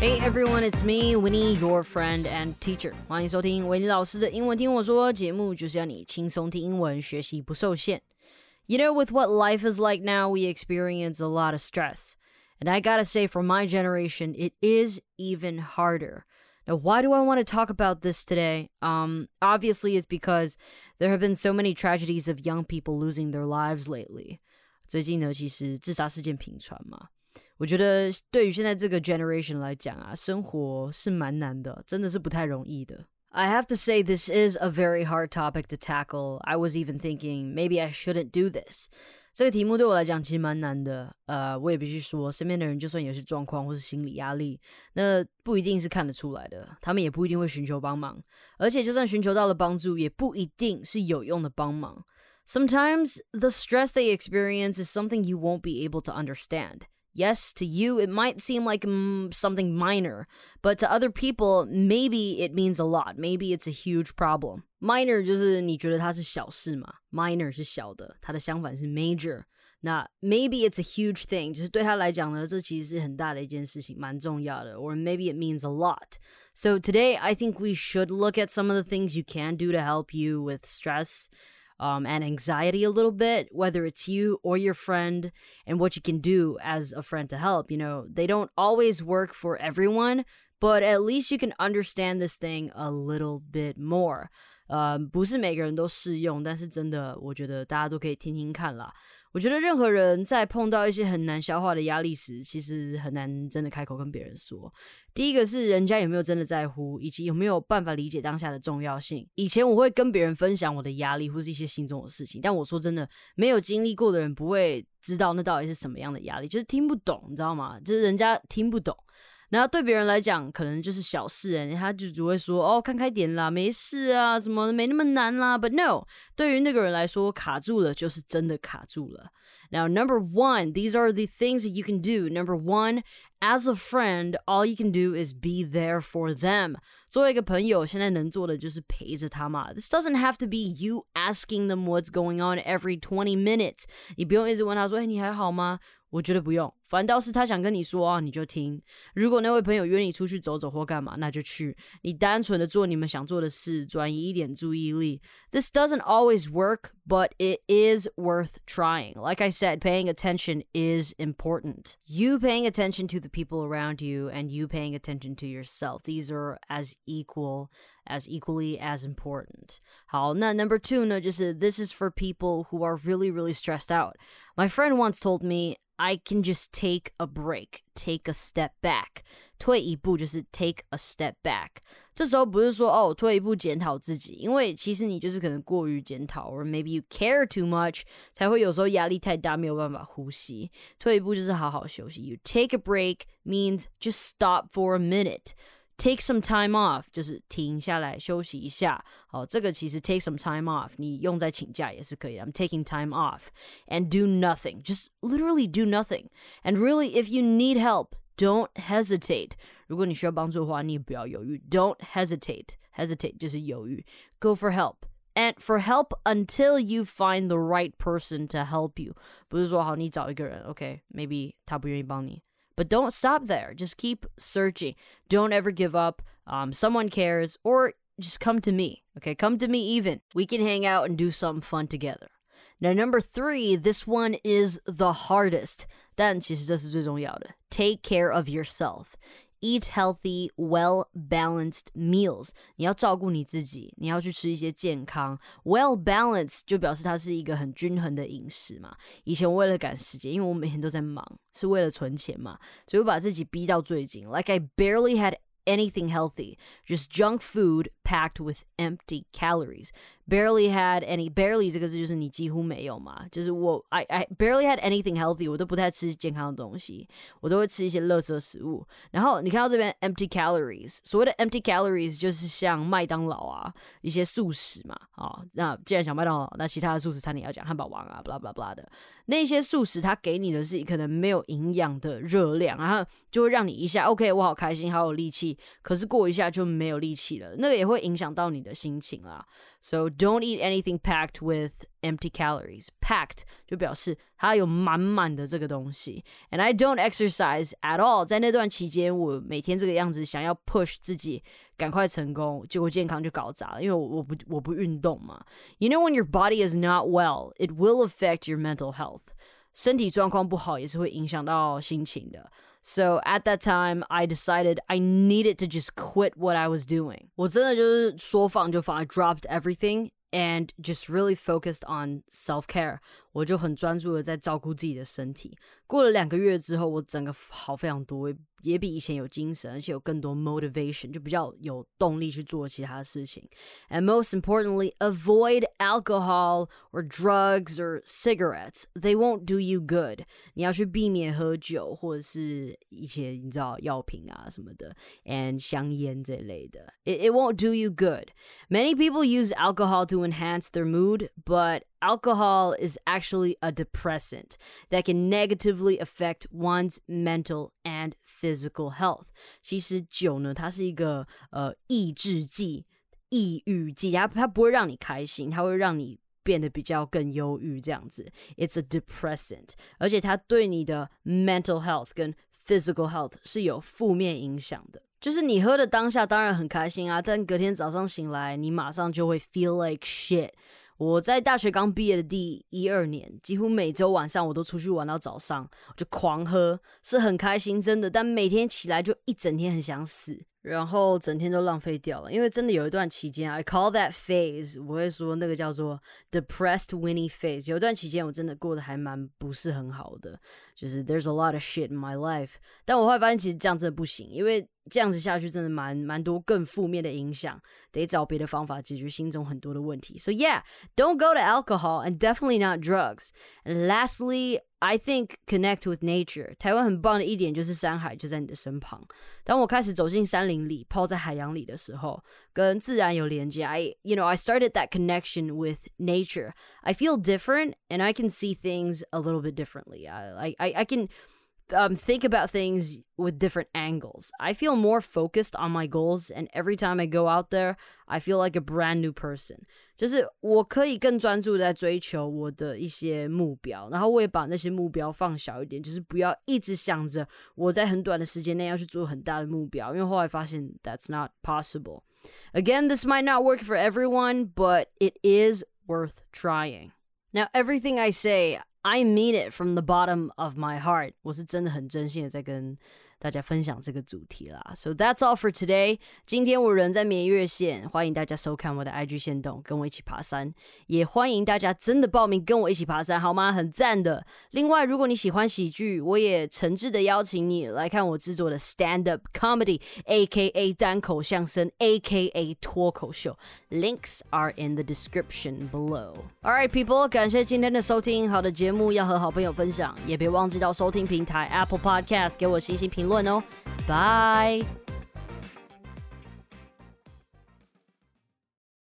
Hey everyone, it's me, Winnie, your friend and teacher. 欢迎收听维尼老师的英文听我说节目，就是要你轻松听英文，学习不受限。You know, with what life is like now, we experience a lot of stress. And I gotta say, for my generation, it is even harder. Now, why do I want to talk about this today? Um, obviously, it's because there have been so many tragedies of young people losing their lives lately. 最近呢，其实自杀事件频传嘛。 我觉得对于现在这个 generation 来讲啊，生活是蛮难的，真的是不太容易的。I have to say, this is a very hard topic to tackle. I was even thinking maybe I shouldn't do this. 这个题目对我来讲其实蛮难的。呃，我也必须说，身边的人就算有些状况或是心理压力，那不一定是看得出来的，他们也不一定会寻求帮忙。而且，就算寻求到了帮助，也不一定是有用的帮忙。Sometimes the stress they experience is something you won't be able to understand. Yes, to you, it might seem like mm, something minor, but to other people, maybe it means a lot. Maybe it's a huge problem. Minor 就是你觉得它是小事嘛，minor 是小的，它的相反是 major。那 maybe it's a huge thing，就是对他来讲呢，这其实是很大的一件事情，蛮重要的。Or maybe it means a lot. So today, I think we should look at some of the things you can do to help you with stress um, and anxiety a little bit, whether it's you or your friend, and what you can do as a friend to help. You know, they don't always work for everyone, but at least you can understand this thing a little bit more. 呃，不是每个人都适用，但是真的，我觉得大家都可以听听看啦。 我觉得任何人在碰到一些很难消化的压力时，其实很难真的开口跟别人说。第一个是人家有没有真的在乎，以及有没有办法理解当下的重要性。以前我会跟别人分享我的压力或是一些心中的事情，但我说真的，没有经历过的人不会知道那到底是什么样的压力，就是听不懂，你知道吗？就是人家听不懂。然后对别人来讲，可能就是小事，人他就只会说哦，看开点啦，没事啊，什么没那么难啦。But no，对于那个人来说，卡住了就是真的卡住了。Now, number one, these are the things that you can do. Number one, as a friend, all you can do is be there for them. 作为一个朋友，现在能做的就是陪着他嘛。This doesn't have to be you asking them what's going on every twenty minutes. 你不用一直问他说：“哎，你还好吗？” 我觉得不用，反倒是他想跟你说啊，你就听。如果那位朋友约你出去走走或干嘛，那就去。你单纯的做你们想做的事，转移一点注意力。This doesn't always work, but it is worth trying. Like I said, paying attention is important. You paying attention to the people around you and you paying attention to yourself. These are as equal as equally as important. 好，那 number two 呢，就是 this is for people who are really really stressed out. My friend once told me I can just take a break, take a step back. 退一步就是 take a step back。这时候不是说哦退一步检讨自己，因为其实你就是可能过于检讨，or maybe you care too much，才会有时候压力太大没有办法呼吸。退一步就是好好休息。You take a break means just stop for a minute。 Take some time off 就是停下来休息一下。好，这个其实 take some time off 你用在请假也是可以的。I'm taking time off and do nothing, just literally do nothing. And really, if you need help, don't hesitate. 如果你需要帮助的话，你也不要犹豫。Don't hesitate. Hesitate 就是犹豫。Go for help. And for help until you find the right person to help you. 不是说好你找一个人，OK，maybe、okay, 他不愿意帮你。 but don't stop there. Just keep searching. Don't ever give up. Um, someone cares, or just come to me. Okay, come to me even. We can hang out and do something fun together. Now, number three, this one is the hardest. 但其实这是最重要的. Take care of yourself eat healthy, well balanced meals。你要照顾你自己，你要去吃一些健康。Well balanced 就表示它是一个很均衡的饮食嘛。以前我为了赶时间，因为我每天都在忙，是为了存钱嘛，所以我把自己逼到最紧。Like I barely had anything healthy, just junk food packed with empty calories Barely had any barely 这个字就是你几乎没有嘛，就是我 I I barely had anything healthy，我都不太吃健康的东西，我都会吃一些垃圾食物。然后你看到这边 empty calories，所谓的 empty calories 就是像麦当劳啊一些素食嘛，啊，那既然讲麦当劳，那其他的素食餐厅要讲汉堡王啊，blah blah blah 的。那些素食，它给你的是可能没有营养的热量，然后就会让你一下 OK，我好开心，好有力气，可是过一下就没有力气了，那个也会影响到你的心情啦。So don't eat anything packed with empty calories. Packed 就表示它有满满的这个东西。And I don't exercise at all。在那段期间，我每天这个样子，想要 push 自己赶快成功，结果健康就搞砸了，因为我我不我不运动嘛。You know when your body is not well, it will affect your mental health。 身体状况不好也是会影响到心情的。So at that time, I decided I needed to just quit what I was doing. 我真的就是说放就放，I dropped everything and just really focused on self care. 我就很专注的在照顾自己的身体。过了两个月之后，我整个好非常多，也比以前有精神，而且有更多 motivation，就比较有动力去做其他事情。And most importantly, avoid alcohol or drugs or cigarettes. They won't do you good. 你要去避免喝酒或者是一些你知道药品啊什么的，and 香烟这类的。It it won't do you good. Many people use alcohol to enhance their mood, but alcohol is actually a depressant that can negatively affect one's mental and physical health. 其实酒呢，它是一个呃抑制剂、抑郁剂，它它不会让你开心，它会让你变得比较更忧郁这样子。It's a depressant，而且它对你的 mental health 跟 physical health 是有负面影响的。就是你喝的当下当然很开心啊，但隔天早上醒来，你马上就会 feel like shit。 我在大学刚毕业的第一二年，几乎每周晚上我都出去玩到早上，就狂喝，是很开心，真的。但每天起来就一整天很想死。然后整天都浪费掉了，因为真的有一段期间，I call that phase，我会说那个叫做 depressed Winnie phase。有一段期间我真的过得还蛮不是很好的，就是 there's a lot of shit in my life。但我后来发现其实这样真的不行，因为这样子下去真的蛮蛮多更负面的影响，得找别的方法解决心中很多的问题。So yeah, don't go to alcohol and definitely not drugs. And lastly. I think connect with nature。台湾很棒的一点就是山海就在你的身旁。当我开始走进山林里，泡在海洋里的时候，跟自然有连接。I, you know, I started that connection with nature. I feel different, and I can see things a little bit differently. I, I, I can um, think about things with different angles. I feel more focused on my goals, and every time I go out there, I feel like a brand new person. 就是我可以更专注在追求我的一些目标，然后我也把那些目标放小一点，就是不要一直想着我在很短的时间内要去做很大的目标，因为后来发现 that's not possible. Again, this might not work for everyone, but it is worth trying. Now, everything I say, I mean it from the bottom of my heart. 我是真的很真心的在跟 大家分享这个主题啦。So that's all for today。今天我人在绵月县，欢迎大家收看我的 IG 线动，跟我一起爬山。也欢迎大家真的报名跟我一起爬山，好吗？很赞的。另外，如果你喜欢喜剧，我也诚挚的邀请你来看我制作的 Stand Up Comedy，A.K.A 单口相声，A.K.A 脱口秀。Links are in the description below. All right, people，感谢今天的收听。好的节目要和好朋友分享，也别忘记到收听平台 Apple Podcast 给我星星评论。论哦，拜。